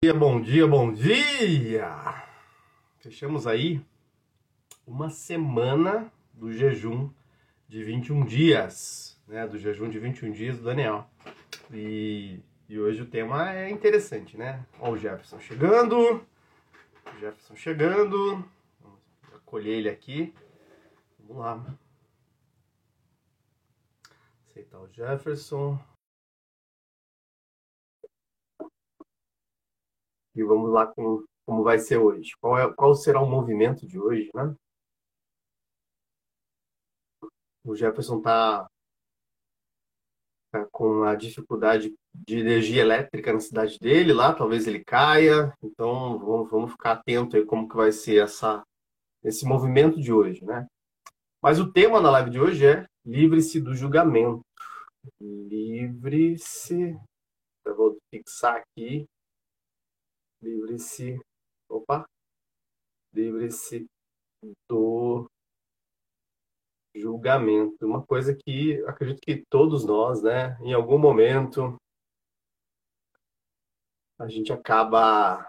dia, bom dia, bom dia! Fechamos aí uma semana do jejum de 21 dias, né? Do jejum de 21 dias do Daniel. E, e hoje o tema é interessante, né? Ó, o Jefferson chegando, o Jefferson chegando, vamos acolher ele aqui. Vamos lá. Aceitar o Jefferson. E vamos lá com como vai ser hoje. Qual, é, qual será o movimento de hoje, né? O Jefferson está tá com a dificuldade de energia elétrica na cidade dele lá, talvez ele caia. Então vamos, vamos ficar atento aí como que vai ser essa, esse movimento de hoje, né? Mas o tema da live de hoje é livre-se do julgamento. Livre-se. Vou fixar aqui livre-se, opa, livre-se do julgamento. Uma coisa que acredito que todos nós, né, em algum momento, a gente acaba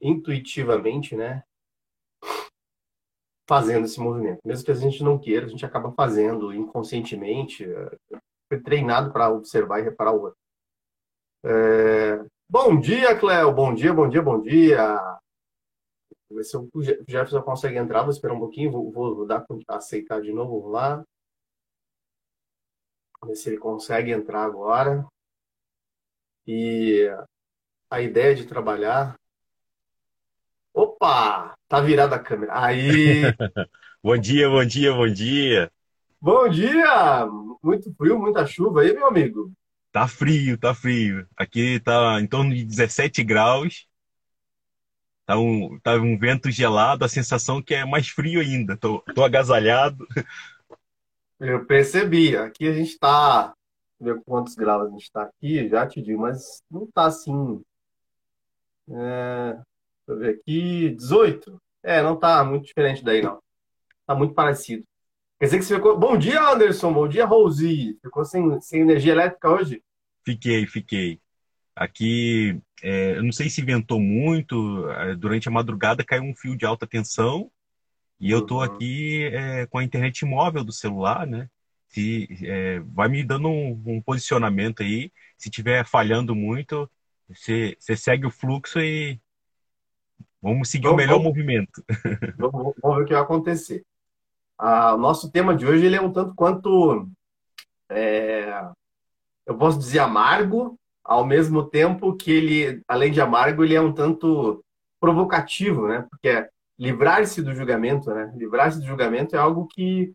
intuitivamente, né, fazendo esse movimento. Mesmo que a gente não queira, a gente acaba fazendo inconscientemente, foi treinado para observar e reparar o outro. É, Bom dia, Cléo. Bom dia, bom dia, bom dia. Vou ver se o Jefferson consegue entrar. Vou esperar um pouquinho. Vou, vou dar aceitar de novo. Vamos lá. Ver se ele consegue entrar agora. E a ideia de trabalhar. Opa! Tá virada a câmera. Aí. bom dia, bom dia, bom dia. Bom dia! Muito frio, muita chuva aí, meu amigo. Tá frio, tá frio. Aqui tá em torno de 17 graus. Tá um, tá um vento gelado, a sensação que é mais frio ainda. Tô, tô agasalhado. Eu percebi. Aqui a gente tá. Ver quantos graus a gente tá aqui, já te digo, mas não tá assim. É, deixa eu ver aqui. 18. É, não tá muito diferente daí, não. Tá muito parecido. Quer dizer que você ficou. Bom dia, Anderson. Bom dia, Rosi. Ficou sem, sem energia elétrica hoje? Fiquei, fiquei. Aqui, é, eu não sei se ventou muito. É, durante a madrugada caiu um fio de alta tensão. E eu tô uhum. aqui é, com a internet móvel do celular, né? Se, é, vai me dando um, um, posicionamento aí. Se tiver falhando muito, você, você segue o fluxo e vamos seguir vamos, o melhor vamos, movimento. Vamos, vamos, ver o que vai acontecer. Ah, o nosso tema de hoje ele é um tanto quanto, é, eu posso dizer amargo, ao mesmo tempo que ele, além de amargo, ele é um tanto provocativo, né? Porque é livrar-se do julgamento, né? Livrar-se do julgamento é algo que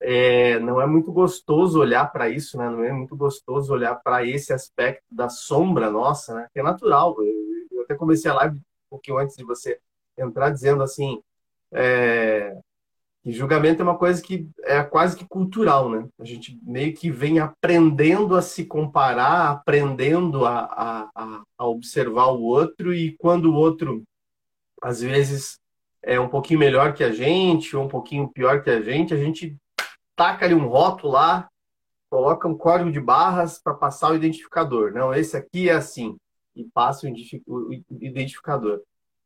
é, não é muito gostoso olhar para isso, né? Não é muito gostoso olhar para esse aspecto da sombra nossa, né? Que é natural. Eu, eu até comecei a live um pouquinho antes de você entrar dizendo assim, é, e julgamento é uma coisa que é quase que cultural, né? A gente meio que vem aprendendo a se comparar, aprendendo a, a, a observar o outro, e quando o outro, às vezes, é um pouquinho melhor que a gente, ou um pouquinho pior que a gente, a gente taca ali um rótulo lá, coloca um código de barras para passar o identificador. Não, esse aqui é assim, e passa o identificador.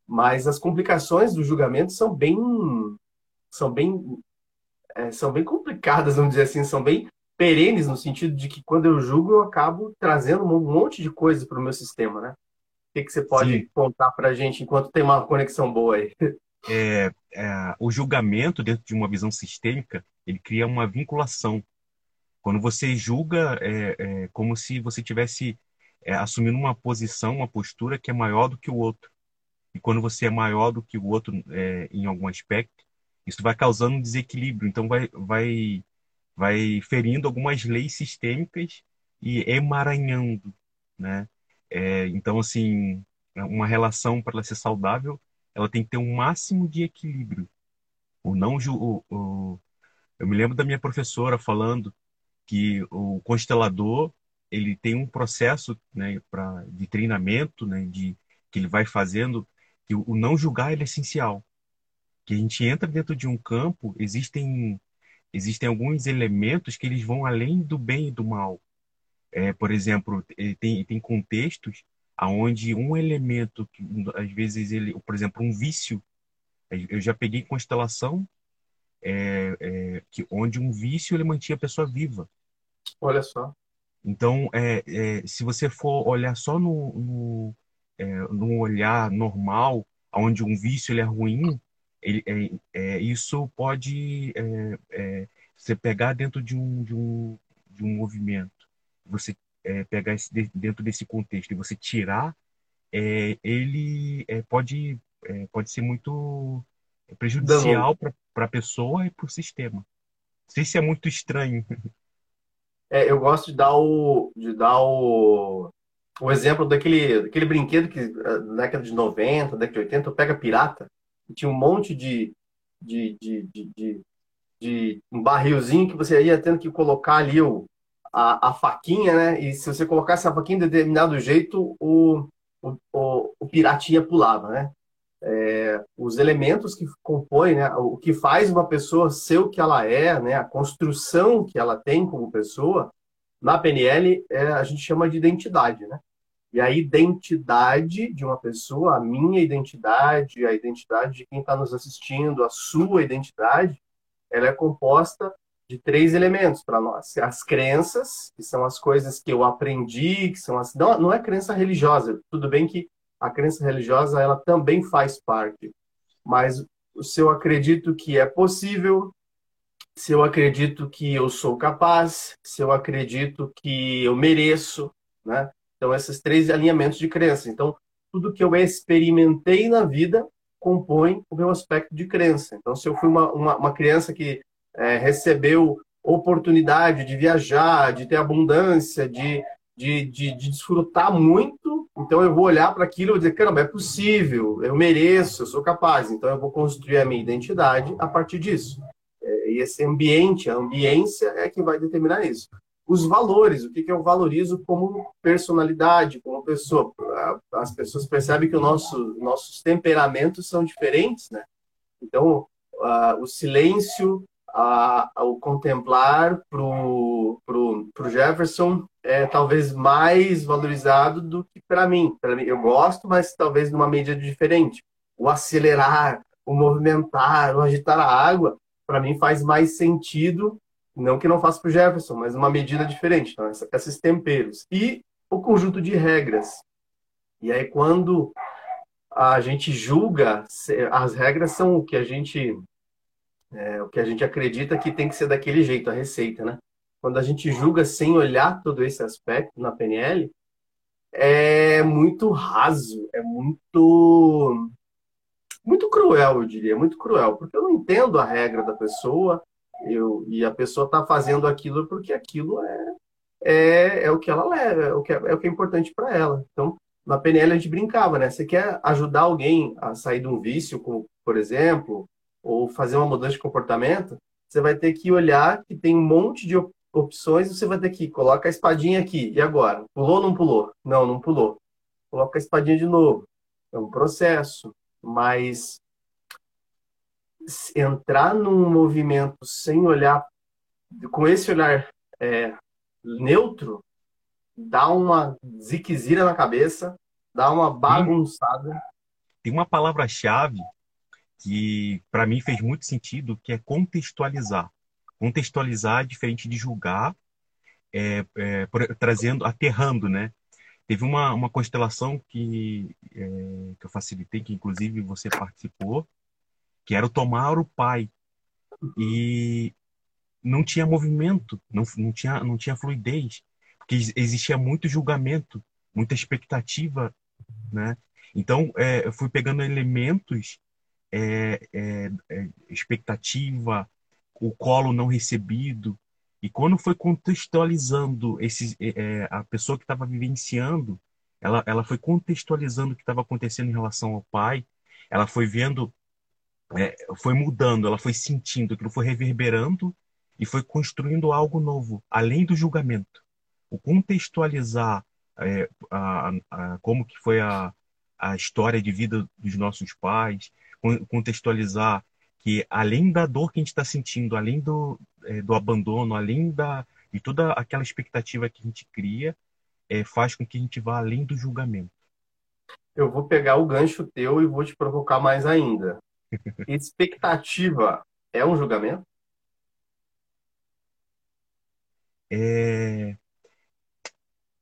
Mas as complicações do julgamento são bem são bem, é, são bem complicadas, vamos dizer assim, são bem perenes no sentido de que quando eu julgo eu acabo trazendo um monte de coisas para o meu sistema, né? O que, que você pode Sim. contar para a gente enquanto tem uma conexão boa aí? É, é, o julgamento dentro de uma visão sistêmica ele cria uma vinculação. Quando você julga, é, é como se você tivesse é, assumindo uma posição, uma postura que é maior do que o outro. E quando você é maior do que o outro é, em algum aspecto, isso vai causando um desequilíbrio, então vai, vai, vai ferindo algumas leis sistêmicas e emaranhando, né? É, então, assim, uma relação para ela ser saudável, ela tem que ter um máximo de equilíbrio. O não o, o, eu me lembro da minha professora falando que o constelador ele tem um processo né, pra, de treinamento né, de, que ele vai fazendo que o, o não julgar é essencial que a gente entra dentro de um campo, existem existem alguns elementos que eles vão além do bem e do mal. É, por exemplo, tem, tem contextos aonde um elemento, que, às vezes ele, por exemplo, um vício, eu já peguei constelação é, é, que onde um vício ele mantinha a pessoa viva. Olha só. Então, é, é, se você for olhar só no, no, é, no olhar normal, onde um vício ele é ruim, ele, é, é isso pode é, é, você pegar dentro de um, de um, de um movimento, você pegar esse, dentro desse contexto e você tirar, ele pode, pode ser muito prejudicial para a pessoa e para o sistema. Não sei se é muito estranho. É, eu gosto de dar o, de dar o, o exemplo daquele, daquele brinquedo que eh, na década de 90, década de 80, pega pirata, tinha um monte de, de, de, de, de, um barrilzinho que você ia tendo que colocar ali o, a, a faquinha, né? E se você colocasse a faquinha de determinado jeito, o, o, o, o piratinha pulava, né? É, os elementos que compõem, né, o que faz uma pessoa ser o que ela é, né, a construção que ela tem como pessoa, na PNL é, a gente chama de identidade, né? E a identidade de uma pessoa, a minha identidade, a identidade de quem está nos assistindo, a sua identidade, ela é composta de três elementos para nós: as crenças, que são as coisas que eu aprendi, que são as não, não é crença religiosa. Tudo bem que a crença religiosa ela também faz parte. Mas se eu acredito que é possível, se eu acredito que eu sou capaz, se eu acredito que eu mereço, né? Então esses três alinhamentos de crença. Então tudo que eu experimentei na vida compõe o meu aspecto de crença. Então se eu fui uma, uma, uma criança que é, recebeu oportunidade de viajar, de ter abundância, de, de, de, de desfrutar muito, então eu vou olhar para aquilo e dizer, caramba, é possível, eu mereço, eu sou capaz. Então eu vou construir a minha identidade a partir disso. É, e esse ambiente, a ambiência é que vai determinar isso. Os valores, o que, que eu valorizo como personalidade, como pessoa. As pessoas percebem que o nosso, nossos temperamentos são diferentes, né? Então, uh, o silêncio, a, o contemplar para o pro, pro Jefferson é talvez mais valorizado do que para mim. Para mim, eu gosto, mas talvez numa medida diferente. O acelerar, o movimentar, o agitar a água, para mim faz mais sentido, não que não faça para o Jefferson, mas numa medida diferente. Então, esses temperos. E o conjunto de regras. E aí, quando a gente julga, as regras são o que a gente é, o que a gente acredita que tem que ser daquele jeito, a receita, né? Quando a gente julga sem olhar todo esse aspecto na PNL, é muito raso, é muito muito cruel, eu diria, muito cruel, porque eu não entendo a regra da pessoa, eu e a pessoa está fazendo aquilo porque aquilo é, é, é o que ela leva, é o que é, é o que é importante para ela. Então, na PNL a gente brincava, né? Você quer ajudar alguém a sair de um vício, por exemplo, ou fazer uma mudança de comportamento, você vai ter que olhar que tem um monte de opções, você vai ter que coloca a espadinha aqui. E agora? Pulou ou não pulou? Não, não pulou. Coloca a espadinha de novo. É um processo, mas entrar num movimento sem olhar, com esse olhar é, neutro, dá uma ziquezira na cabeça, dá uma bagunçada. Tem uma palavra-chave que para mim fez muito sentido, que é contextualizar. Contextualizar é diferente de julgar, é, é, trazendo, aterrando, né? Teve uma, uma constelação que, é, que eu facilitei, que inclusive você participou, que era tomar o pai. E não tinha movimento, não, não, tinha, não tinha fluidez, porque existia muito julgamento, muita expectativa, né? Então, é, eu fui pegando elementos é, é, é, expectativa, o colo não recebido. E quando foi contextualizando esses, é, é, a pessoa que estava vivenciando, ela, ela foi contextualizando o que estava acontecendo em relação ao pai, ela foi vendo, é, foi mudando, ela foi sentindo, aquilo foi reverberando e foi construindo algo novo, além do julgamento. O contextualizar é, a, a, como que foi a, a história de vida dos nossos pais, contextualizar que além da dor que a gente está sentindo, além do, é, do abandono, além da, E toda aquela expectativa que a gente cria é, faz com que a gente vá além do julgamento. Eu vou pegar o gancho teu e vou te provocar mais ainda. Expectativa é um julgamento? É,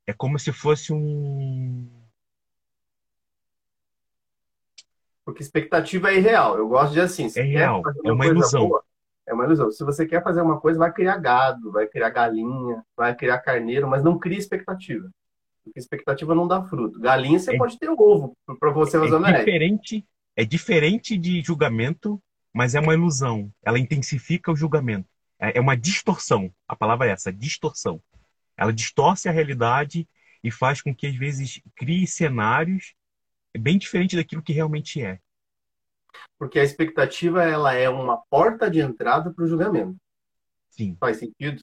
é como se fosse um. Porque expectativa é irreal. Eu gosto de assim. É real, é uma ilusão. Boa, é uma ilusão. Se você quer fazer uma coisa, vai criar gado, vai criar galinha, vai criar carneiro, mas não cria expectativa. Porque expectativa não dá fruto. Galinha você é, pode ter ovo para você fazer é diferente, é diferente de julgamento, mas é uma ilusão. Ela intensifica o julgamento. É, é uma distorção. A palavra é essa, distorção. Ela distorce a realidade e faz com que às vezes crie cenários bem diferentes daquilo que realmente é. Porque a expectativa ela é uma porta de entrada para o julgamento. Sim. Faz sentido?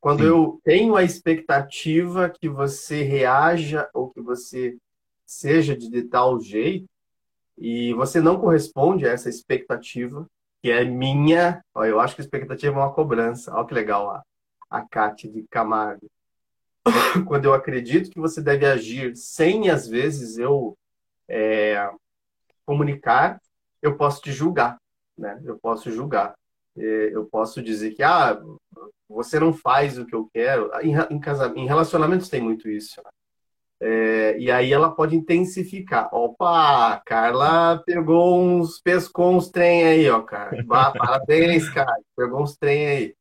Quando Sim. eu tenho a expectativa que você reaja ou que você seja de tal jeito e você não corresponde a essa expectativa, que é minha, ó, eu acho que a expectativa é uma cobrança. Olha que legal a, a Cátia de Camargo. Quando eu acredito que você deve agir sem, às vezes, eu é, comunicar, eu posso te julgar, né? Eu posso julgar. É, eu posso dizer que, ah, você não faz o que eu quero. Em, em, em relacionamentos tem muito isso. Né? É, e aí ela pode intensificar. Opa, Carla pegou uns, pescou uns trem aí, ó, cara. Parabéns, cara. Pegou uns trem aí.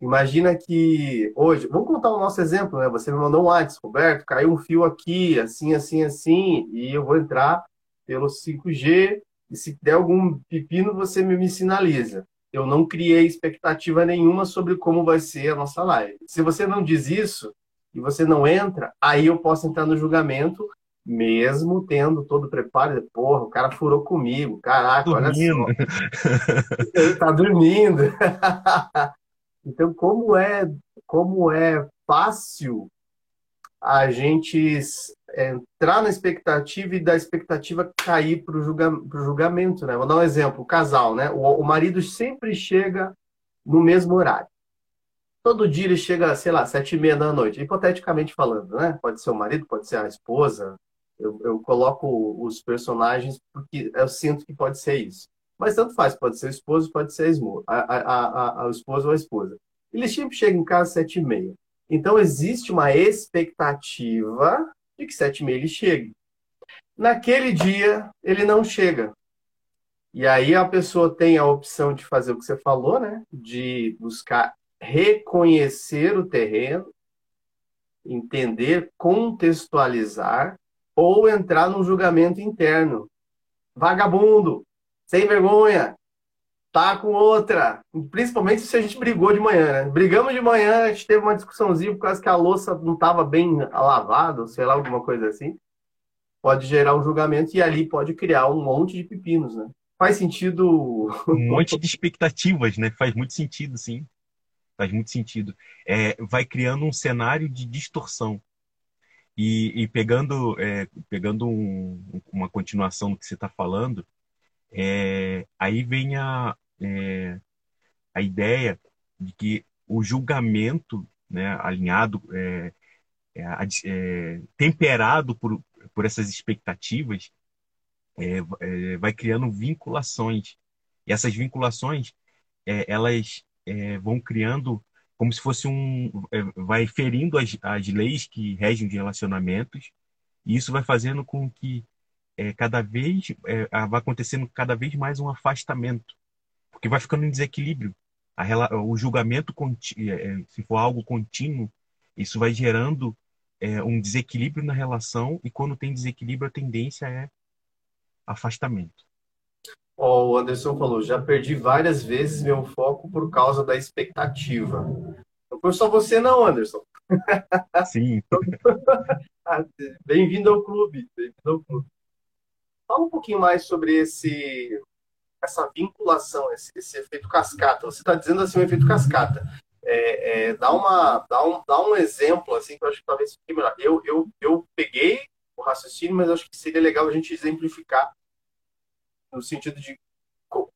Imagina que hoje, vamos contar o nosso exemplo, né? Você me mandou um WhatsApp, Roberto, caiu um fio aqui, assim, assim, assim, e eu vou entrar pelo 5G, e se der algum pepino, você me, me sinaliza eu não criei expectativa nenhuma sobre como vai ser a nossa live. Se você não diz isso e você não entra, aí eu posso entrar no julgamento, mesmo tendo todo o preparo. Porra, o cara furou comigo, caraca, dormindo. olha só. Ele tá dormindo. então, como é, como é fácil a gente entrar na expectativa e da expectativa cair para o julga, julgamento, né? Vou dar um exemplo, o casal, né? O, o, marido sempre chega no mesmo horário. Todo dia ele chega, sei lá, sete e meia da noite, hipoteticamente falando, né? Pode ser o marido, pode ser a esposa. Eu, eu coloco os personagens porque eu sinto que pode ser isso. Mas tanto faz, pode ser o esposo, pode ser a, a, a, a, esposa ou a esposa. Ele sempre chega em casa às sete e meia. Então, existe uma expectativa de que sete e meia ele chegue. Naquele dia, ele não chega. E aí a pessoa tem a opção de fazer o que você falou, né? De buscar reconhecer o terreno, entender, contextualizar ou entrar num julgamento interno. Vagabundo, sem vergonha, tá com outra. Principalmente se a gente brigou de manhã, né? Brigamos de manhã, a gente teve uma discussãozinha por causa que a louça não estava bem lavada, sei lá, alguma coisa assim. Pode gerar um julgamento e ali pode criar um monte de pepinos, né? Faz sentido. Um monte de expectativas, né? Faz muito sentido, sim. Faz muito sentido. É, vai criando um cenário de distorção. E, e pegando, é, pegando um, uma continuação do que você está falando, é, aí vem a, é, a ideia de que o julgamento, né, alinhado, é, é, temperado por, por essas expectativas, vai criando vinculações. E essas vinculações, elas vão criando como se fosse um. vai ferindo as, as leis que regem os relacionamentos, e isso vai fazendo com que cada vez vai acontecendo cada vez mais um afastamento porque vai ficando em desequilíbrio. A, o julgamento, é, é, se for algo contínuo, isso vai gerando é, um desequilíbrio na relação, e quando tem desequilíbrio, a tendência é afastamento. O Anderson falou, já perdi várias vezes meu foco por causa da expectativa. Não foi só você não, Anderson. Sim. bem-vindo ao clube. Bem-vindo ao clube. Fala um pouquinho mais sobre esse essa vinculação, esse, esse efeito cascata. Você está dizendo assim, o efeito cascata. É, é, dá, uma, dá, um, dá um exemplo, assim, que eu acho que talvez fique melhor. Eu, eu, eu peguei o raciocínio, mas acho que seria legal a gente exemplificar no sentido de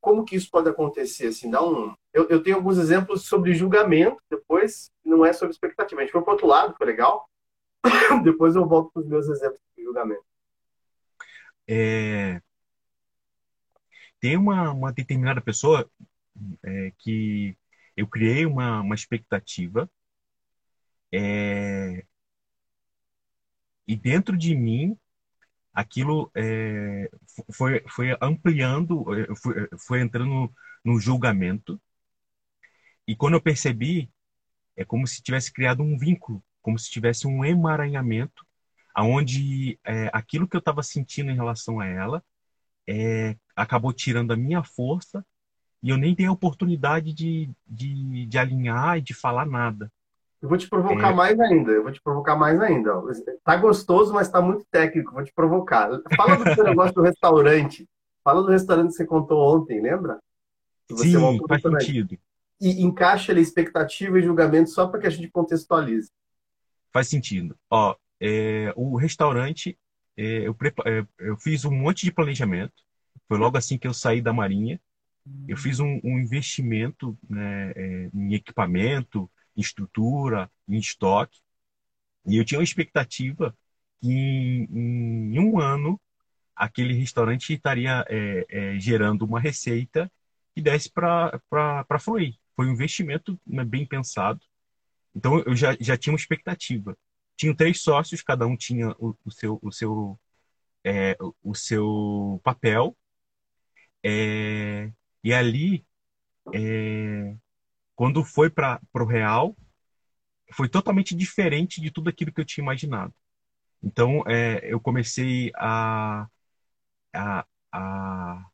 como que isso pode acontecer? Assim, dá um... eu, eu tenho alguns exemplos sobre julgamento, depois não é sobre expectativa. A gente foi para outro lado, foi legal. depois eu volto para os meus exemplos de julgamento. É... Tem uma, uma determinada pessoa é, que eu criei uma, uma expectativa é, e dentro de mim aquilo é, foi, foi ampliando, é, foi, foi entrando no julgamento. E quando eu percebi, é como se tivesse criado um vínculo, como se tivesse um emaranhamento, aonde é, aquilo que eu estava sentindo em relação a ela é, acabou tirando a minha força e eu nem dei a oportunidade de, de, de alinhar e de falar nada. Eu vou te provocar é... mais ainda. Eu vou te provocar mais ainda. Tá gostoso, mas tá muito técnico. Vou te provocar. Fala do seu negócio do restaurante. Fala do restaurante que você contou ontem, lembra? Sim, faz sentido. E encaixa ali expectativa e julgamento só para que a gente contextualize. Faz sentido. Ó, é, o restaurante, é, eu, prepar... É, eu fiz um monte de planejamento. Foi logo assim que eu saí da Marinha. Eu fiz um, um investimento né, é, em equipamento, em estrutura, em estoque. E eu tinha uma expectativa que em, em um ano aquele restaurante estaria é, é, gerando uma receita que desse para fluir. Foi um investimento né, bem pensado. Então eu já, já tinha uma expectativa. Tinha três sócios, cada um tinha o, o seu, o, seu, é, o seu papel. É, e ali é, quando foi para o real, foi totalmente diferente de tudo aquilo que eu tinha imaginado. Então, é, eu comecei a, a, a,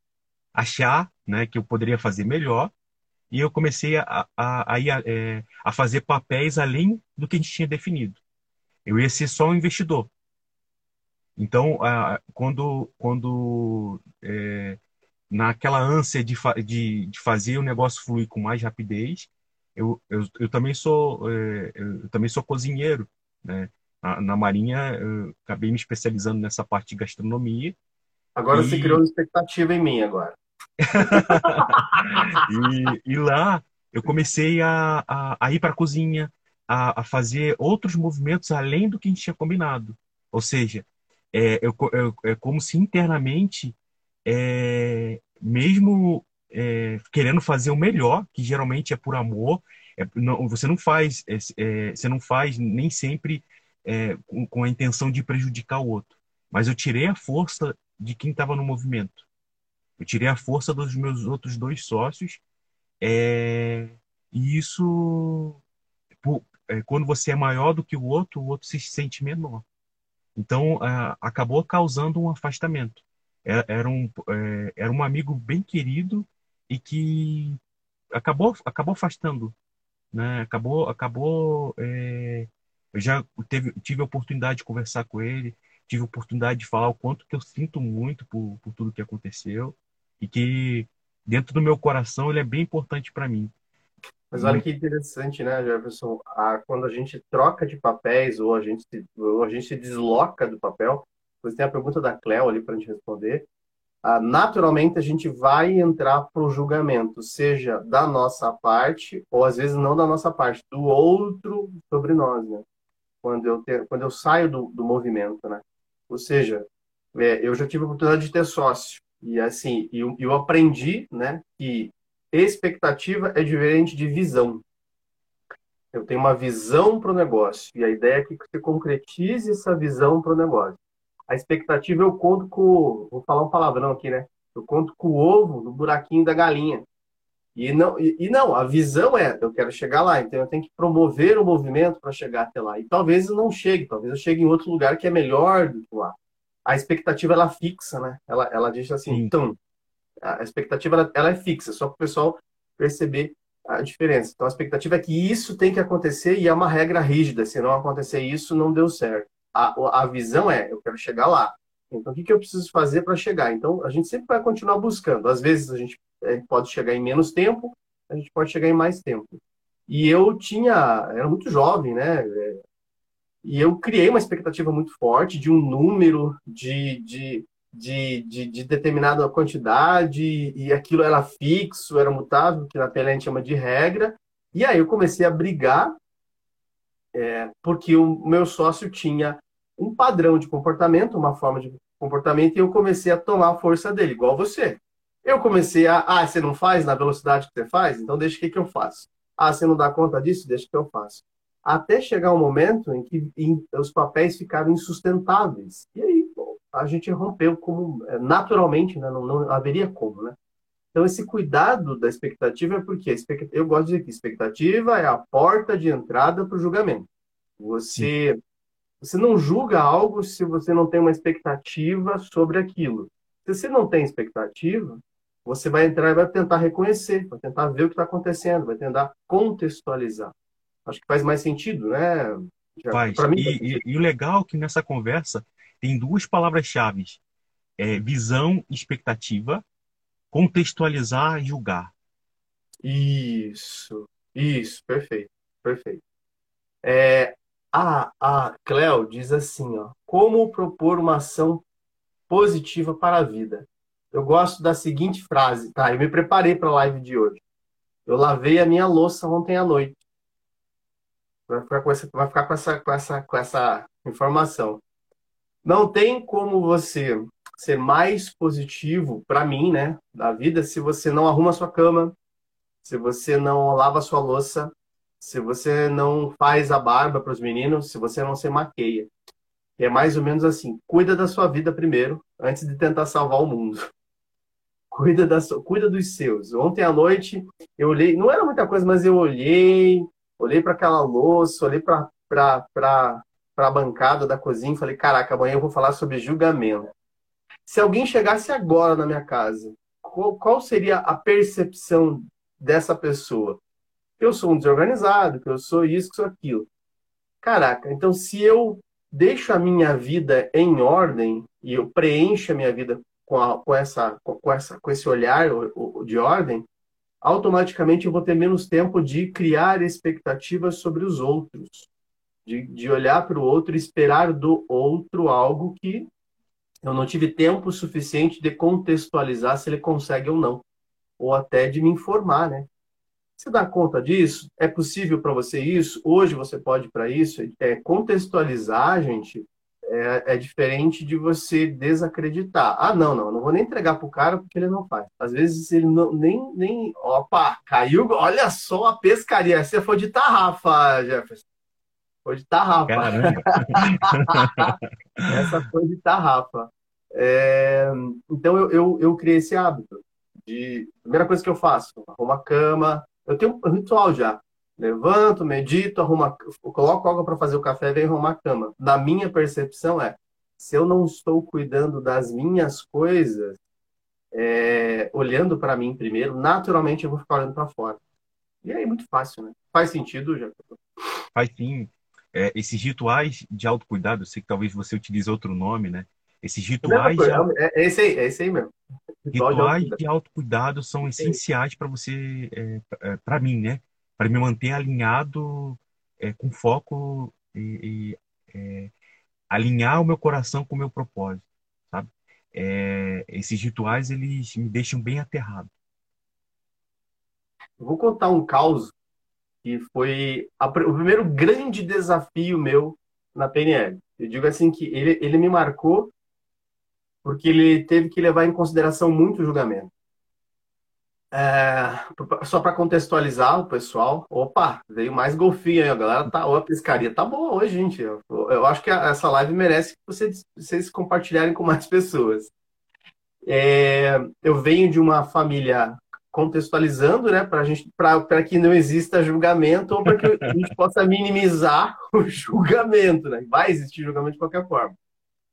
achar né, que eu poderia fazer melhor e eu comecei a, a, a, é, a fazer papéis além do que a gente tinha definido. Eu ia ser só um investidor. Então, quando, quando é, naquela ânsia de, de, de fazer o negócio fluir com mais rapidez, eu, eu, eu também sou é, eu também sou cozinheiro, né? Na, na, Marinha eu acabei me especializando nessa parte de gastronomia. Agora e... você criou uma expectativa em mim agora. e, e, lá eu comecei a, a, a ir para a cozinha, a, a, fazer outros movimentos além do que a gente tinha combinado. Ou seja, é, eu, eu, é como se internamente é, mesmo é, querendo fazer o melhor, que geralmente é por amor, é, não, você não faz, é, é você não faz nem sempre é, com, com, a intenção de prejudicar o outro. Mas eu tirei a força de quem estava no movimento. Eu tirei a força dos meus outros dois sócios. E isso, por, quando você é maior do que o outro, o outro se sente menor. Então, acabou causando um afastamento. É, era um, é, era um amigo bem querido e que acabou, acabou afastando. Né? Acabou, acabou é, eu já teve, tive a oportunidade de conversar com ele, tive a oportunidade de falar o quanto que eu sinto muito por, por tudo que aconteceu e que dentro do meu coração ele é bem importante para mim. Mas olha que interessante, né, Jefferson? Ah, quando a gente troca de papéis ou a gente se, ou a gente se desloca do papel, você tem a pergunta da Cleo ali para a gente responder. Ah, naturalmente, a gente vai entrar para o julgamento, seja da nossa parte, ou às vezes não da nossa parte, do outro sobre nós, né? Quando eu, quando eu saio do, do movimento, né? Ou seja, é, eu já tive a oportunidade de ter sócio. E assim, eu, eu aprendi, né, que expectativa é diferente de visão. Eu tenho uma visão para o negócio e a ideia é que você concretize essa visão para o negócio a expectativa eu conto com, vou falar um palavrão aqui, né? Eu conto com o ovo no buraquinho da galinha. E não, e, e não, a visão é, eu quero chegar lá, então eu tenho que promover o movimento para chegar até lá. E talvez eu não chegue, talvez eu chegue em outro lugar que é melhor do que lá. A expectativa ela fixa, né? Ela, ela diz assim, então, a expectativa ela, ela é fixa, só para o pessoal perceber a diferença. Então a expectativa é que isso tem que acontecer e é uma regra rígida. Se não acontecer isso, não deu certo a, a visão é, eu quero chegar lá. Então, o que, que eu preciso fazer para chegar? Então, a gente sempre vai continuar buscando. Às vezes, a gente pode chegar em menos tempo, a gente pode chegar em mais tempo. E eu tinha, era muito jovem, né? E eu criei uma expectativa muito forte de um número, de, de de, de, de, determinada quantidade e aquilo era fixo, era mutável, que na PNL a gente chama de regra. E aí eu comecei a brigar é, porque o meu sócio tinha um padrão de comportamento, uma forma de comportamento, e eu comecei a tomar a força dele, igual você. Eu comecei a, ah, você não faz na velocidade que você faz? Então deixa que, que eu faço. Ah, você não dá conta disso? Deixa que eu faço. Até chegar um momento em que em, os papéis ficaram insustentáveis. E aí, bom, a gente rompeu como é, naturalmente, né? não, não haveria como, né? Então, esse cuidado da expectativa é porque eu gosto de dizer que expectativa é a porta de entrada para o julgamento. Você, você não julga algo se você não tem uma expectativa sobre aquilo. Se você não tem expectativa, você vai entrar e vai tentar reconhecer, vai tentar ver o que está acontecendo, vai tentar contextualizar. Acho que faz mais sentido, né? Faz. Mim, e, e, e, o legal é que nessa conversa tem duas palavras-chave: é visão, expectativa contextualizar e julgar. Isso, isso, perfeito, perfeito. É, a, a Cleo diz assim, ó, como propor uma ação positiva para a vida? Eu gosto da seguinte frase, tá? Eu me preparei para a live de hoje. Eu lavei a minha louça ontem à noite. Vai ficar com essa, vai ficar com essa, com essa, com essa informação. Não tem como você ser mais positivo para mim, né, da vida, se você não arruma sua cama, se você não lava sua louça, se você não faz a barba para os meninos, se você não se maqueia. É mais ou menos assim, cuida da sua vida primeiro, antes de tentar salvar o mundo. Cuida, da cuida dos seus. Ontem à noite eu olhei, não era muita coisa, mas eu olhei, olhei para aquela louça, olhei para a bancada da cozinha e falei: caraca, amanhã eu vou falar sobre julgamento. Se alguém chegasse agora na minha casa, qual, qual seria a percepção dessa pessoa? Que eu sou um desorganizado, que eu sou isso, que sou aquilo. Caraca, então se eu deixo a minha vida em ordem e eu preencho a minha vida com, a, com, essa, com, essa, com esse olhar de ordem, automaticamente eu vou ter menos tempo de criar expectativas sobre os outros, de, de olhar para o outro e esperar do outro algo que eu não tive tempo suficiente de contextualizar se ele consegue ou não, ou até de me informar, né? Você dá conta disso? É possível para você isso? Hoje você pode para isso? É, contextualizar, gente, é, é, diferente de você desacreditar. Ah, não, não, não vou nem entregar para o cara porque ele não faz. Às vezes ele não, nem, nem. Opa, caiu. Olha só a pescaria. Essa foi de tarrafa, Jefferson. Foi de tarrafa. Essa foi de tarrafa. É, então eu, eu, eu, criei esse hábito de primeira coisa que eu faço, arrumo a cama. Eu tenho um ritual já. Levanto, medito, arrumo, coloco água para fazer o café e venho arrumar a cama. Na minha percepção é, se eu não estou cuidando das minhas coisas, é, olhando para mim primeiro, naturalmente eu vou ficar olhando para fora. E aí é muito fácil, né? Faz sentido, já? Faz sim é, esses rituais de autocuidado, eu sei que talvez você utilize outro nome, né? Esses rituais. De... É, é, esse aí, é esse aí mesmo. Ritual rituais de autocuidado são essenciais para você, é, é para mim, né? Para me manter alinhado, é, com foco e, e é, alinhar o meu coração com o meu propósito, sabe? esses rituais, eles me deixam bem aterrado. Eu vou contar um caos que foi a, o primeiro grande desafio meu na PNL. Eu digo assim que ele, ele me marcou porque ele teve que levar em consideração muito o julgamento. É, só para contextualizar o pessoal, opa, veio mais golfinho aí, a galera tá, a pescaria tá boa hoje, gente. Eu, eu acho que essa live merece que vocês, vocês compartilharem com mais pessoas. É, eu venho de uma família contextualizando, né, para gente, para que não exista julgamento ou para que a gente possa minimizar o julgamento, né? Vai existir julgamento de qualquer forma,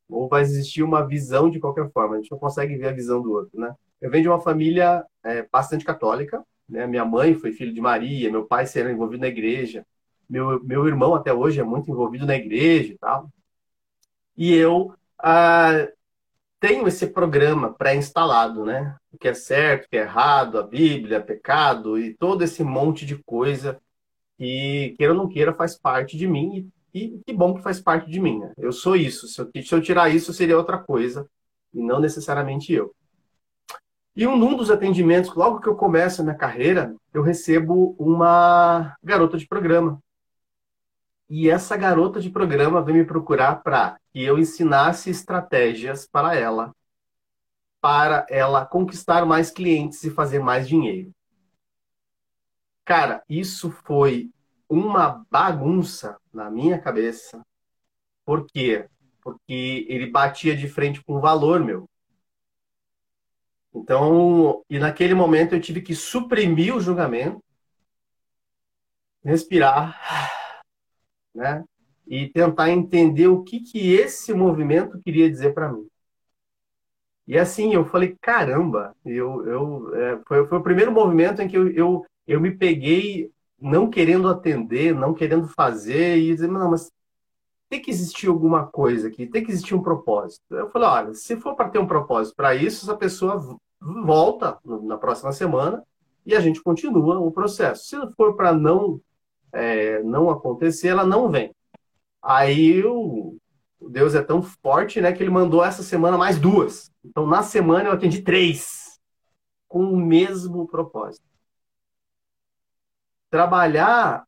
ou vai existir uma visão de qualquer forma. A gente não consegue ver a visão do outro, né? Eu venho de uma família é, bastante católica, né? Minha mãe foi filho de Maria, meu pai era envolvido na igreja, meu meu irmão até hoje é muito envolvido na igreja e tal. E eu ah, tenho esse programa pré-instalado, né? O que é certo, o que é errado, a Bíblia, pecado e todo esse monte de coisa que, queira ou não queira, faz parte de mim e, que bom que faz parte de mim. Né? Eu sou isso. Se eu, se eu tirar isso, seria outra coisa. e não necessariamente eu. E um dos atendimentos, logo que eu começo a minha carreira, eu recebo uma garota de programa. E essa garota de programa veio me procurar para que eu ensinasse estratégias para ela, para ela conquistar mais clientes e fazer mais dinheiro. Cara, isso foi uma bagunça na minha cabeça. Por quê? Porque ele batia de frente com o valor, meu. Então, e naquele momento eu tive que suprimir o julgamento, respirar, né? E tentar entender o que que esse movimento queria dizer para mim. E assim, eu falei, caramba, eu, eu, é, foi, foi o primeiro movimento em que eu, eu, eu me peguei não querendo atender, não querendo fazer, e dizer, não, mas tem que existir alguma coisa aqui, tem que existir um propósito. Eu falei, olha, se for para ter um propósito para isso, essa pessoa volta na próxima semana e a gente continua o processo. Se for para não é, não acontecer, ela não vem. Aí o Deus é tão forte, né, que ele mandou essa semana mais duas. Então na semana eu atendi três com o mesmo propósito. Trabalhar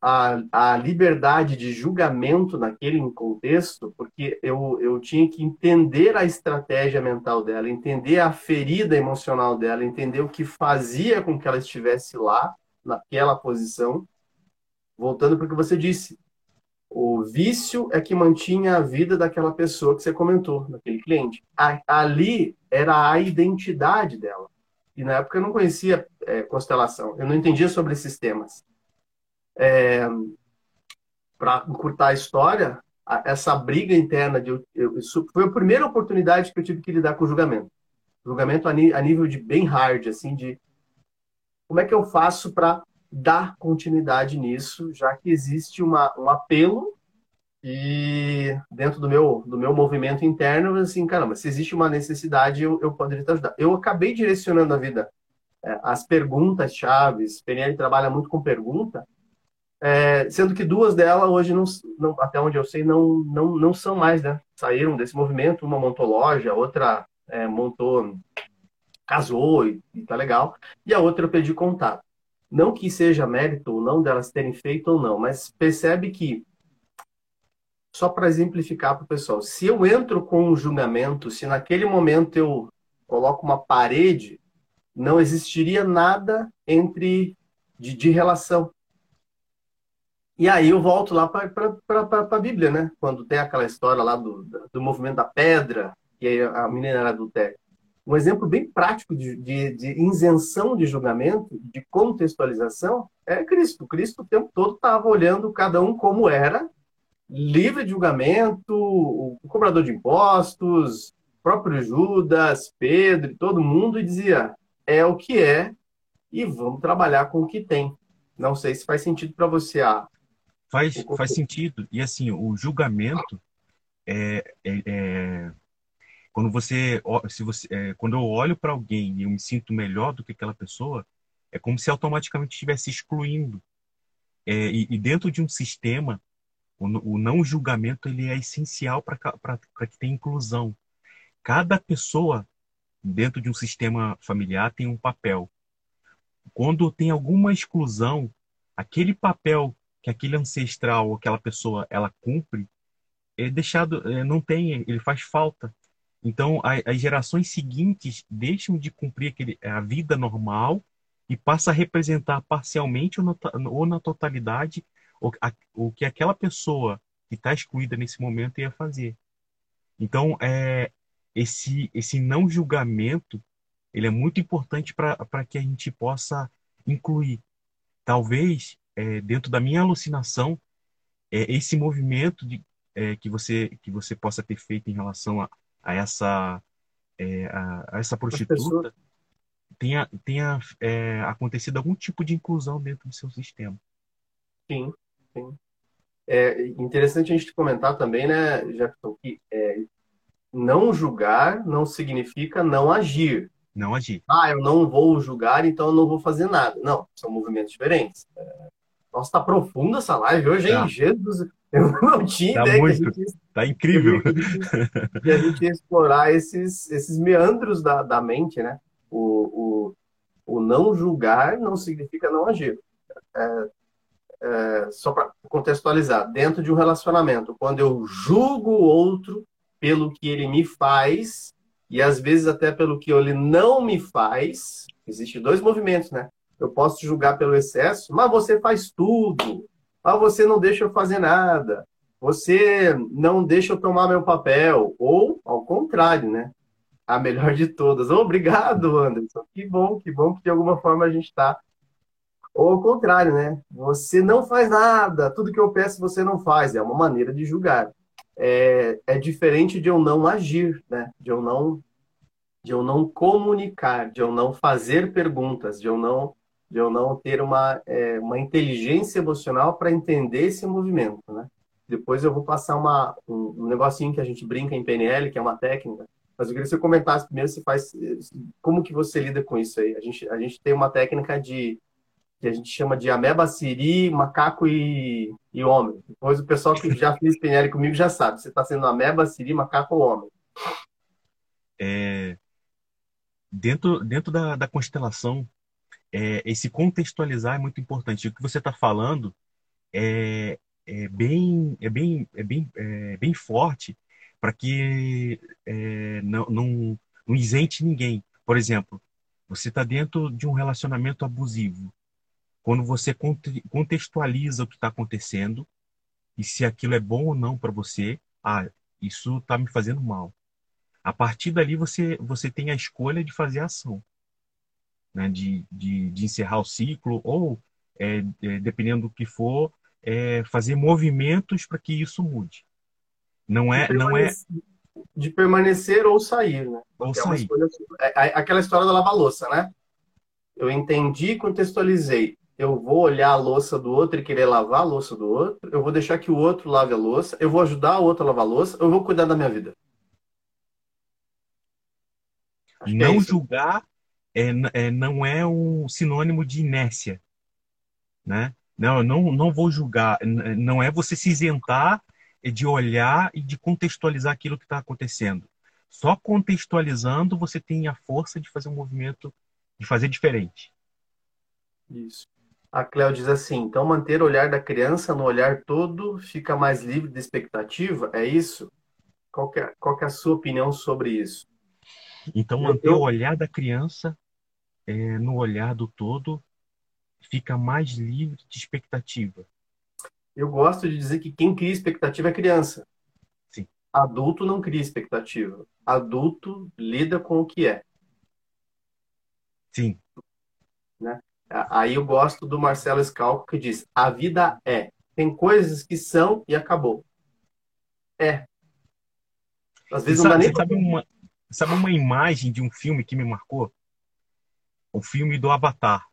a, a liberdade de julgamento naquele contexto, porque eu, eu tinha que entender a estratégia mental dela, entender a ferida emocional dela, entender o que fazia com que ela estivesse lá, naquela posição. Voltando para o que você disse, o vício é que mantinha a vida daquela pessoa que você comentou, daquele cliente. Ali era a identidade dela. E na época eu não conhecia é, constelação, eu não entendia sobre esses temas. É, para encurtar a história, essa briga interna de eu, foi a primeira oportunidade que eu tive que lidar com o julgamento. Julgamento a, a nível de bem hard, assim, de como é que eu faço para dar continuidade nisso, já que existe uma, um apelo e dentro do meu, do meu movimento interno, assim, caramba, se existe uma necessidade, eu, eu poderia te ajudar. Eu acabei direcionando a vida. É, as perguntas chaves, PNL trabalha muito com pergunta, é, sendo que duas delas hoje, não, não, até onde eu sei, não, não, não são mais, né? Saíram desse movimento, uma montou loja, outra é, montou, casou e, e tá legal, e a outra eu pedi contato. Não que seja mérito ou não delas terem feito ou não, mas percebe que, só para exemplificar para o pessoal, se eu entro com um julgamento, se naquele momento eu coloco uma parede, não existiria nada entre de, de relação. E aí eu volto lá para a Bíblia, né? Quando tem aquela história lá do, do movimento da pedra, e aí a menina era adultério. Um exemplo bem prático de, de, de, isenção de julgamento, de contextualização, é Cristo. Cristo o tempo todo estava olhando cada um como era, livre de julgamento, o cobrador de impostos, próprio Judas, Pedro, todo mundo, e dizia: é o que é e vamos trabalhar com o que tem. Não sei se faz sentido para você a, Faz, faz sentido. E assim, o julgamento é, é, é quando você, se você, é, quando eu olho para alguém e eu me sinto melhor do que aquela pessoa, é como se automaticamente estivesse excluindo. É, e, e, dentro de um sistema, o, o não julgamento ele é essencial para que tenha inclusão. Cada pessoa dentro de um sistema familiar tem um papel. Quando tem alguma exclusão, aquele papel que aquele ancestral, aquela pessoa, ela cumpre, é deixado, é, não tem, ele faz falta. Então, as gerações seguintes deixam de cumprir aquele, a vida normal e passa a representar parcialmente ou, no, ou na totalidade o, a, o, que aquela pessoa que está excluída nesse momento ia fazer. Então, é, esse, esse não julgamento ele é muito importante para que a gente possa incluir. Talvez é, dentro da minha alucinação, é, esse movimento de, é, que, você, que você possa ter feito em relação a, a essa, é, a, a, essa prostituta tenha, tenha é, acontecido algum tipo de inclusão dentro do seu sistema. Sim, sim. É interessante a gente comentar também, né, Jefferson, que é, não julgar não significa não agir. Não agir. Ah, eu não vou julgar, então eu não vou fazer nada. Não, são movimentos diferentes. É, nossa, tá profunda essa live hoje, hein? É. Jesus. Eu não tinha tá ideia muito, que a gente, tá incrível. Que a gente ia explorar esses, esses meandros da, da mente, né? O, o, o não julgar não significa não agir. É, é, só para contextualizar, dentro de um relacionamento, quando eu julgo o outro pelo que ele me faz, e às vezes até pelo que ele não me faz, existem dois movimentos, né? Eu posso julgar pelo excesso, mas você faz tudo. Ah, você não deixa eu fazer nada. Você não deixa eu tomar meu papel. Ou, ao contrário, né? A melhor de todas. Obrigado, Anderson. Que bom, que bom que de alguma forma a gente está. Ou ao contrário, né? Você não faz nada. Tudo que eu peço você não faz. É uma maneira de julgar é, é diferente de eu não agir, né? De eu não de eu não comunicar, de eu não fazer perguntas, de eu não de eu não ter uma, é, uma inteligência emocional para entender esse movimento, né? Depois eu vou passar uma, um, um, negocinho que a gente brinca em PNL, que é uma técnica, mas eu queria que você comentasse primeiro se faz, como que você lida com isso aí. A gente, a gente tem uma técnica de que a gente chama de ameba, siri, macaco e, e homem. Depois o pessoal que já fez PNL comigo já sabe. Você está sendo ameba, siri, macaco ou homem. É, dentro dentro da, da constelação, é, esse contextualizar é muito importante. O que você está falando é, é, bem, é, bem, é, bem, é bem forte para que é, não, não, não isente ninguém. Por exemplo, você está dentro de um relacionamento abusivo quando você contextualiza o que está acontecendo e se aquilo é bom ou não para você, ah, isso está me fazendo mal. A partir dali você, você tem a escolha de fazer ação, né? de, de, de encerrar o ciclo ou, é, é, dependendo do que for, é, fazer movimentos para que isso mude. Não é, não é de permanecer ou sair, né? Ou é sair. É, é, aquela história da lava-louça, né? Eu entendi, contextualizei eu vou olhar a louça do outro e querer lavar a louça do outro, eu vou deixar que o outro lave a louça, eu vou ajudar o outro a lavar a louça, eu vou cuidar da minha vida. Acho é não é julgar é, é, não é um sinônimo de inércia, né? Não, não, não vou julgar. Não é você se isentar de olhar e de contextualizar aquilo que está acontecendo. Só contextualizando você tem a força de fazer um movimento, de fazer diferente. Isso. A Cléo diz assim: então manter o olhar da criança no olhar todo fica mais livre de expectativa? É isso? Qual é, qual é a sua opinião sobre isso? Então, manter Eu... o olhar da criança é, no olhar do todo fica mais livre de expectativa. Eu gosto de dizer que quem cria expectativa é criança. Sim. Adulto não cria expectativa. Adulto lida com o que é. Sim. Né? Aí eu gosto do Marcelo Scalco que diz: a vida é. Tem coisas que são e acabou. É. Às vezes sabe, não dá nem sabe uma, sabe uma imagem de um filme que me marcou? O filme do Avatar.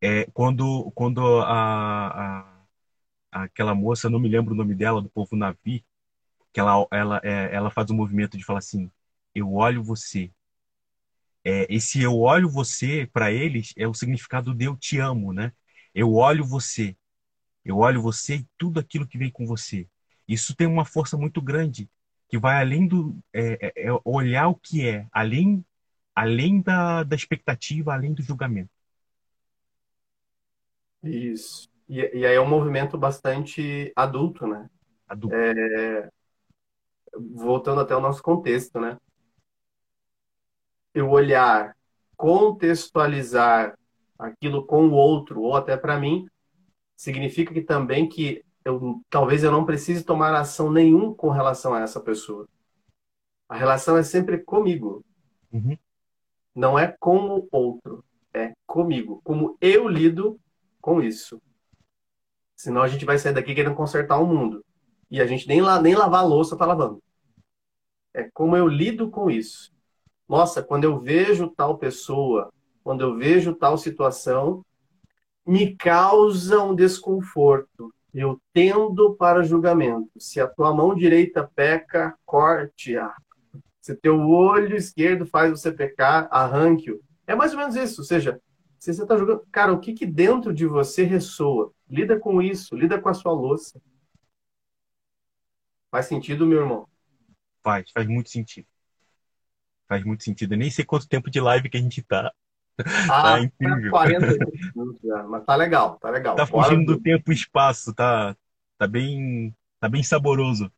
É, quando quando a, a, aquela moça, não me lembro o nome dela, do povo Navi, que ela, ela, é, ela faz um movimento de falar assim: Eu olho você, é, esse eu olho você, para eles, é o significado de eu te amo, né? Eu olho você. Eu olho você e tudo aquilo que vem com você. Isso tem uma força muito grande, que vai além do. É, é, é olhar o que é, além, além da, da expectativa, além do julgamento. Isso. E, e aí é um movimento bastante adulto, né? Adulto. É, voltando até o nosso contexto, né? eu olhar, contextualizar aquilo com o outro ou até para mim, significa que também que eu talvez eu não precise tomar ação nenhum com relação a essa pessoa. A relação é sempre comigo. Uhum. Não é com o outro, é comigo. Como eu lido com isso. Senão a gente vai sair daqui querendo consertar o mundo. E a gente nem, nem lavar a louça tá lavando. É como eu lido com isso nossa, quando eu vejo tal pessoa, quando eu vejo tal situação, me causa um desconforto. Eu tendo para julgamento. Se a tua mão direita peca, corte-a. Se teu olho esquerdo faz você pecar, arranque-o. É mais ou menos isso. Ou seja, se você está julgando, cara, o que, que dentro de você ressoa? Lida com isso, lida com a sua louça. Faz sentido, meu irmão? Faz, faz muito sentido. Faz muito sentido. Eu nem sei quanto tempo de live que a gente tá. Ah, tá incrível. 40 minutos já, mas tá legal, tá legal. Tá fugindo do tempo e espaço, tá, tá bem, tá bem saboroso.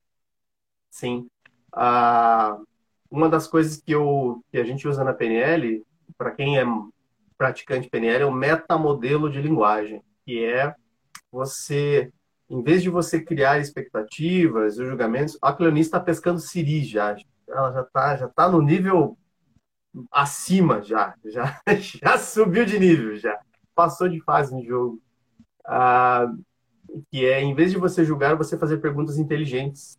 Sim. Ah, uma das coisas que, eu, que a gente usa na PNL, para quem é praticante PNL, é o metamodelo de linguagem, que é você, em vez de você criar expectativas ou julgamentos, a Cleonice está pescando siri já. Ela já está já tá no nível acima já, já, já subiu de nível já, passou de fase no jogo. Ah, que é, em vez de você julgar, você fazer perguntas inteligentes?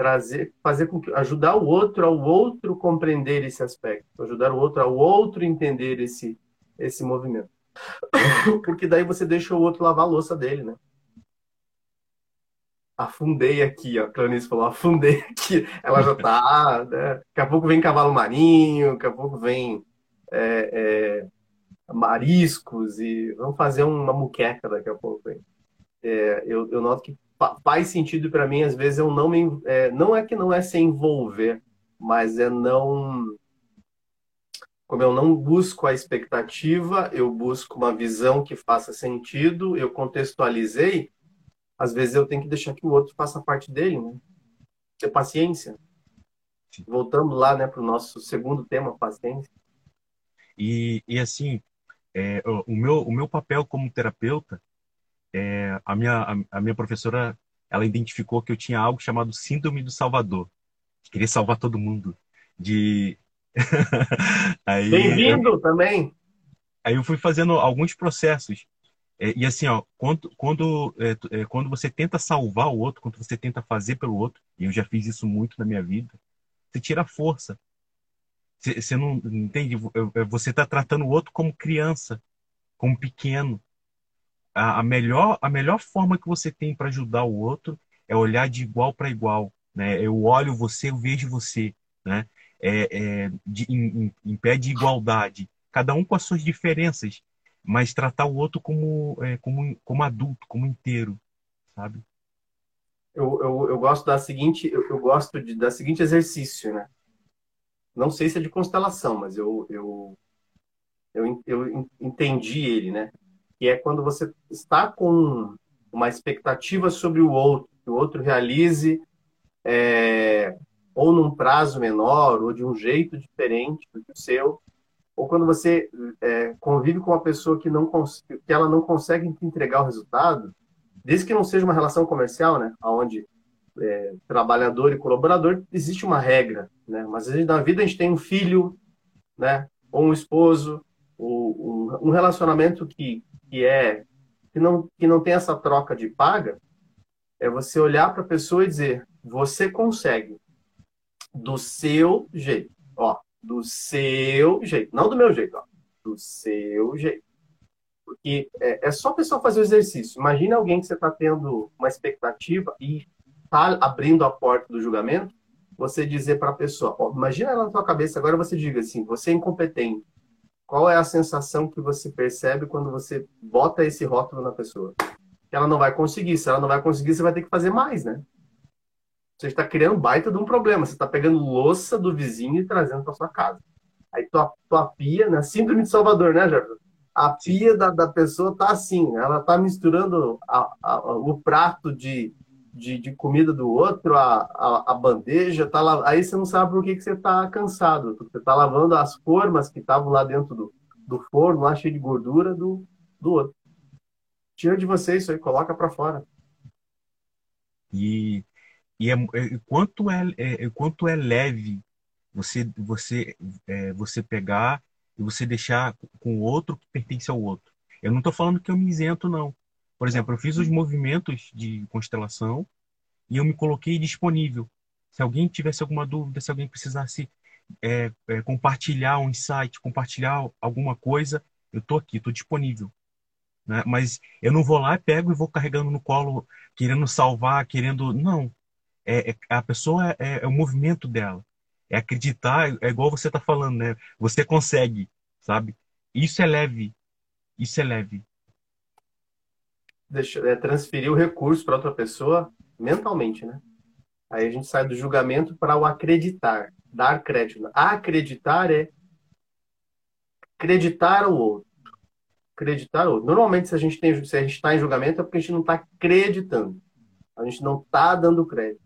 Trazer, fazer com que ajudar o outro ao outro compreender esse aspecto, ajudar o outro ao outro entender esse esse movimento. Porque daí você deixa o outro lavar a louça dele, né? Afundei aqui, ó. A Clarice falou, afundei aqui. Ela já tá, né? Daqui a pouco vem cavalo marinho, daqui a pouco vem é, é, mariscos e vamos fazer uma muqueca daqui a pouco. É, eu, eu noto que faz sentido para mim, às vezes, eu não me. É, não é que não é se envolver, mas é não. Como eu não busco a expectativa, eu busco uma visão que faça sentido, eu contextualizei, às vezes eu tenho que deixar que o outro faça parte dele, né? Ter paciência. Voltando lá, né, para o nosso segundo tema, paciência. E, e assim, é, o, meu, o meu papel como terapeuta é, a, minha, a, a, minha professora ela identificou que eu tinha algo chamado síndrome do Salvador. Que queria salvar todo mundo. De. Bem-vindo também! Aí eu fui fazendo alguns processos. É, e assim, ó, quando, quando, é, é, quando você tenta salvar o outro, quando você tenta fazer pelo outro, e eu já fiz isso muito na minha vida, você tira a força. Você, você não entende? É, você está tratando o outro como criança, como pequeno a, a, melhor, a melhor forma que você tem para ajudar o outro é olhar de igual para igual. Né? Eu olho você, eu vejo você. Né? É, é, de, em, em, pé de igualdade. Cada um com as suas diferenças, mas tratar o outro como, é, como, como adulto, como inteiro, sabe? Eu, eu, eu gosto da seguinte, eu, eu gosto de, da seguinte exercício, né? Não sei se é de constelação, mas eu, eu, eu, eu entendi ele, né? Que é quando você está com uma expectativa sobre o outro, que o outro realize é, ou num prazo menor, ou de um jeito diferente do que o seu, ou quando você é, convive com uma pessoa que, não que ela não consegue entregar o resultado, desde que não seja uma relação comercial, né, onde é, trabalhador e colaborador existe uma regra, né, mas vezes na vida a gente tem um filho, né, ou um esposo, ou um, um relacionamento que que é que não que não tem essa troca de paga, é você olhar para a pessoa e dizer: você consegue. Do seu jeito, ó, do seu jeito, não do meu jeito, ó, do seu jeito. Porque é, é só a pessoa fazer o exercício. Imagina alguém que você está tendo uma expectativa e está abrindo a porta do julgamento, você dizer para a pessoa, ó, imagina ela na tua cabeça agora você diga assim, você é incompetente, qual é a sensação que você percebe quando você bota esse rótulo na pessoa? Ela não vai conseguir. Se ela não vai conseguir, você vai ter que fazer mais, né? Você está criando baita de um problema. Você está pegando louça do vizinho e trazendo para sua casa. Aí tua, tua pia, né? Síndrome de Salvador, né, Jorge? A pia da, da pessoa tá assim, ela tá misturando a, a, o prato de, de, de, comida do outro, a, a, a, bandeja, tá lá, aí você não sabe por que, que você está cansado. Você está lavando as formas que estavam lá dentro do, do forno, lá cheio de gordura, do, do outro. Tira de você isso aí, coloca para fora. E, e é, é, quanto, é, é, é, quanto é leve você, você, é, você pegar e você deixar com o outro que pertence ao outro. Eu não estou falando que eu me isento, não. Por exemplo, eu fiz os movimentos de constelação e eu me coloquei disponível. Se alguém tivesse alguma dúvida, se alguém precisasse é, é, compartilhar um insight, compartilhar alguma coisa, eu estou aqui, estou disponível. Né? Mas eu não vou lá, pego e vou carregando no colo, querendo salvar, querendo. Não. É, é a pessoa é, é, o movimento dela. É acreditar, é igual você está falando, né? Você consegue, sabe? Isso é leve. Isso é leve deixa, é, transferir o recurso para outra pessoa mentalmente, né? Aí a gente sai do julgamento para o acreditar, dar crédito. Acreditar é acreditar o outro. Acreditar o outro. Normalmente, se a gente está em julgamento, é porque a gente não está acreditando. A gente não está dando crédito.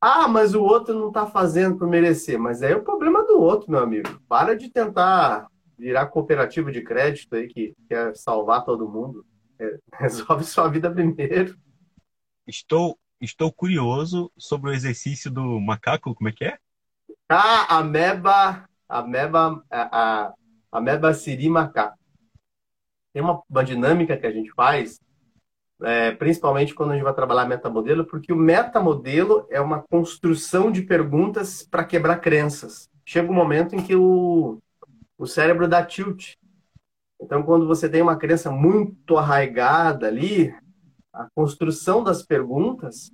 Ah, mas o outro não está fazendo por merecer. Mas aí é o problema do outro, meu amigo. Para de tentar virar cooperativa de crédito aí que quer salvar todo mundo. Resolve sua vida primeiro. Estou, estou curioso sobre o exercício do macaco, como é que é? Ah, ameba, ameba, a, a, ameba siri macaco. Tem uma, uma dinâmica que a gente faz, é, principalmente quando a gente vai trabalhar metamodelo, porque o metamodelo é uma construção de perguntas para quebrar crenças. Chega um momento em que o, o cérebro dá tilt. Então, quando você tem uma crença muito arraigada ali, a construção das perguntas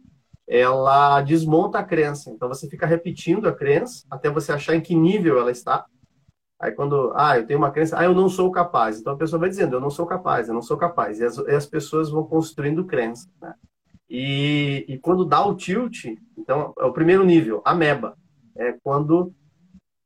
ela desmonta a crença. Então você fica repetindo a crença até você achar em que nível ela está. Aí quando, ah, eu tenho uma crença, ah, eu não sou capaz. Então a pessoa vai dizendo, eu não sou capaz, eu não sou capaz. E as, e as pessoas vão construindo crença. Né? E, e quando dá o tilt, então é o primeiro nível, ameba. É quando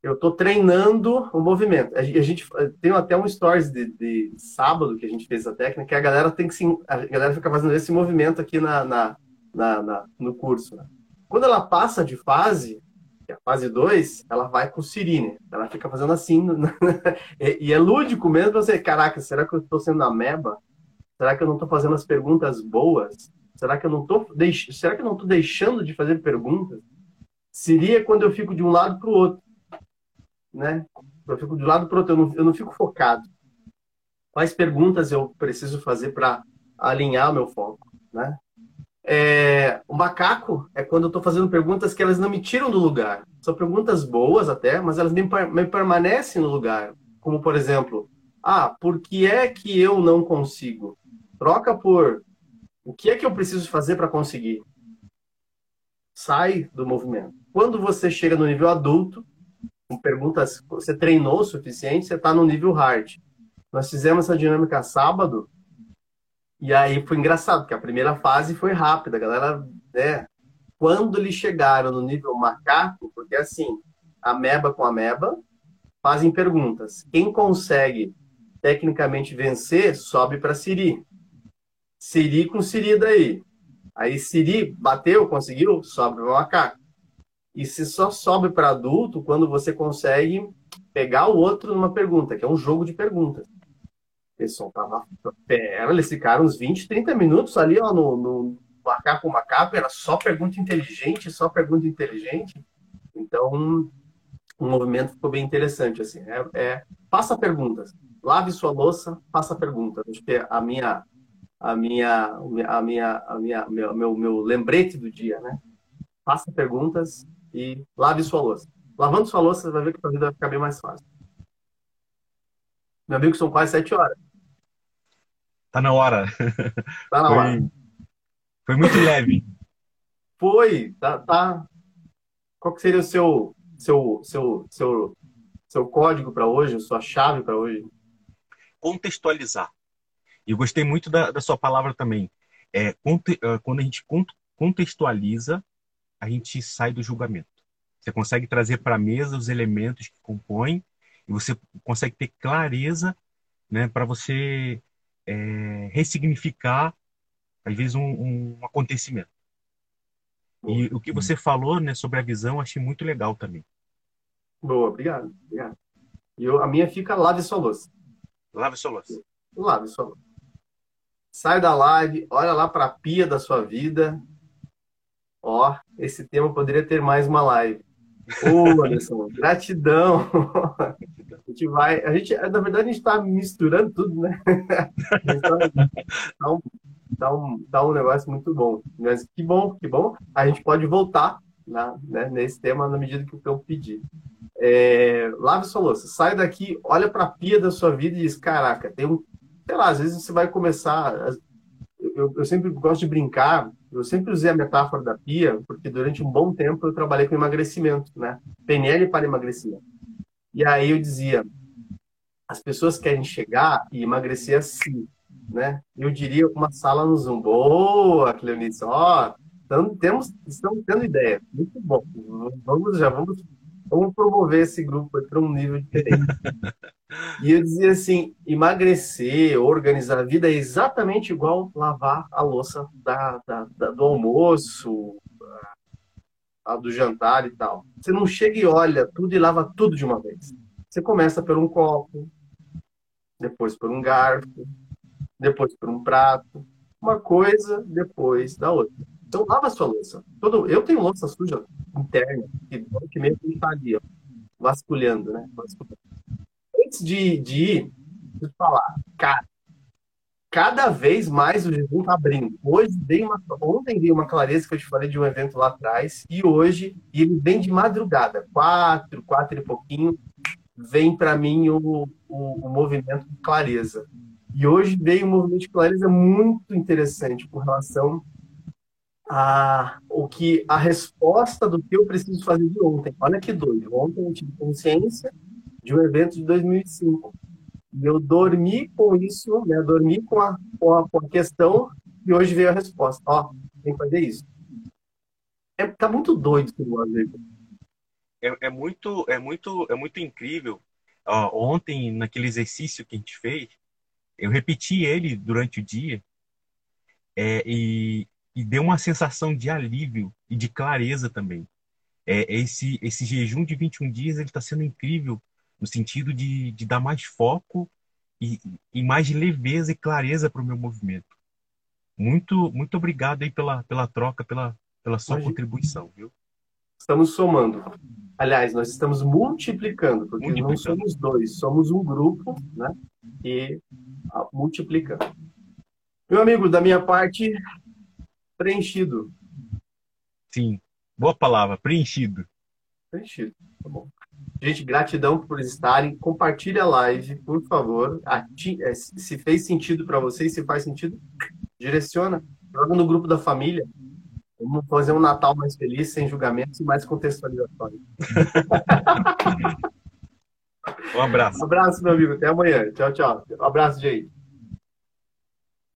eu estou treinando o movimento. A gente tem até um stories de, de, sábado que a gente fez a técnica, que a galera tem que se, a galera fica fazendo esse movimento aqui na, na, na, na no curso. Né? Quando ela passa de fase, que é a fase 2, ela vai com Sirine. Ela fica fazendo assim. e, é lúdico mesmo você, caraca, será que eu estou sendo ameba? Será que eu não estou fazendo as perguntas boas? Será que eu não estou deix... será que eu não deixando de fazer perguntas? Seria quando eu fico de um lado para o outro né? Eu fico um lado para outro, eu não, eu não fico focado. Quais perguntas eu preciso fazer para alinhar o meu foco, né? É, o macaco é quando eu estou fazendo perguntas que elas não me tiram do lugar. São perguntas boas até, mas elas me, me permanecem no lugar. Como, por exemplo, ah, por que é que eu não consigo? Troca por o que é que eu preciso fazer para conseguir? Sai do movimento. Quando você chega no nível adulto, com perguntas, você treinou o suficiente, você está no nível hard. Nós fizemos essa dinâmica sábado, e aí foi engraçado, porque a primeira fase foi rápida, a galera, né? Quando eles chegaram no nível macaco, porque assim, ameba com ameba, fazem perguntas. Quem consegue tecnicamente vencer, sobe para Siri. Siri com Siri daí. Aí Siri bateu, conseguiu, sobe para macaco. E se só sobe para adulto quando você consegue pegar o outro numa pergunta, que é um jogo de perguntas. Eles tava pera, eles ficaram uns 20, 30 minutos ali, ó, no, no macaco macaco, era só pergunta inteligente, só pergunta inteligente. Então, o movimento ficou bem interessante, assim. É, é faça perguntas. Lave sua louça, faça perguntas. A minha, a minha, a minha, a minha, meu, meu, meu lembrete do dia, né? Faça perguntas e lave sua louça. Lavando sua louça, você vai ver que a vida vai ficar bem mais fácil. Meu amigo, são quase sete horas. Tá na hora. Tá na foi, hora. Foi muito leve. Foi, tá, tá. Qual que seria o seu, seu, seu, seu, seu código para hoje, sua chave para hoje? Contextualizar. E eu gostei muito da, da sua palavra também. É, ah, quando a gente contextualiza, a gente sai do julgamento. Você consegue trazer para a mesa os elementos que compõem e você consegue ter clareza né, para você é, ressignificar, às vezes, um, um acontecimento. E o que você falou né, sobre a visão, achei muito legal também. Boa, obrigado. obrigado. E eu, a minha fica lave sua louça. Lave sua louça. Lave sua louça. Sai da live, olha lá para a pia da sua vida Ó, esse tema poderia ter mais uma live. Ô, Anderson, gratidão. A gente vai, a gente, na verdade, a gente está misturando tudo, né? Tá um, tá, um, tá um negócio muito bom. Mas que bom, que bom. A gente pode voltar na, né, nesse tema na medida que o eu pedir. É, lave sua louça, sai daqui, olha para a pia da sua vida e diz: Caraca, tem um. Sei lá, às vezes você vai começar. Eu, eu sempre gosto de brincar eu sempre usei a metáfora da pia, porque durante um bom tempo eu trabalhei com emagrecimento, né? PNL para emagrecimento. E aí eu dizia, as pessoas querem chegar e emagrecer assim, né? Eu diria uma sala no Zoom. Boa, Cleonice, ó, Então, temos, estamos tendo ideia. Muito bom. Vamos, já vamos, vamos promover esse grupo para um nível diferente. e eu dizia assim: emagrecer, organizar a vida é exatamente igual lavar a louça da, da, da do almoço, a, do jantar e tal. Você não chega e olha tudo e lava tudo de uma vez. Você começa por um copo, depois por um garfo, depois por um prato, uma coisa depois da outra. Então lava a sua louça. Todo, eu tenho louça suja interna, que, que meio que está ali, ó, vasculhando, né? Vasculhando. Antes de, de ir, deixa eu falar, cara, cada vez mais o jejum está abrindo. Hoje veio uma, ontem veio uma clareza que eu te falei de um evento lá atrás, e hoje e ele vem de madrugada, quatro, quatro e pouquinho, vem para mim o, o, o, movimento de clareza. E hoje veio um movimento de clareza muito interessante com relação a o que a resposta do que eu preciso fazer de ontem. Olha que doido. Ontem eu tive consciência de um evento de 2005. E eu dormi com isso, né? Dormi com a, com a, com a questão e hoje veio a resposta. Ó, tem que fazer isso. É, tá muito doido esse negócio é, é, muito, é muito, é muito incrível. Ó, ontem, naquele exercício que a gente fez, eu repeti ele durante o dia é, e, e deu uma sensação de alívio e de clareza também. É, esse, esse jejum de 21 dias ele está sendo incrível no sentido de, de dar mais foco e, e mais leveza e clareza para o meu movimento. Muito, muito obrigado aí pela, pela troca, pela, pela sua Imagina. contribuição, viu? Estamos somando. Aliás, nós estamos multiplicando, porque multiplicando. não somos dois, somos um grupo, né? E ah, multiplicando. Meu amigo, da minha parte, preenchido. Sim, boa palavra, preenchido. Preenchido, tá bom. Gente, gratidão por estarem. Compartilhe a live, por favor. É, se fez sentido para vocês, se faz sentido, direciona. Joga no grupo da família. Vamos fazer um Natal mais feliz, sem julgamentos e mais contextualizatório. um abraço. Um abraço, meu amigo. Até amanhã. Tchau, tchau. Um abraço, gente.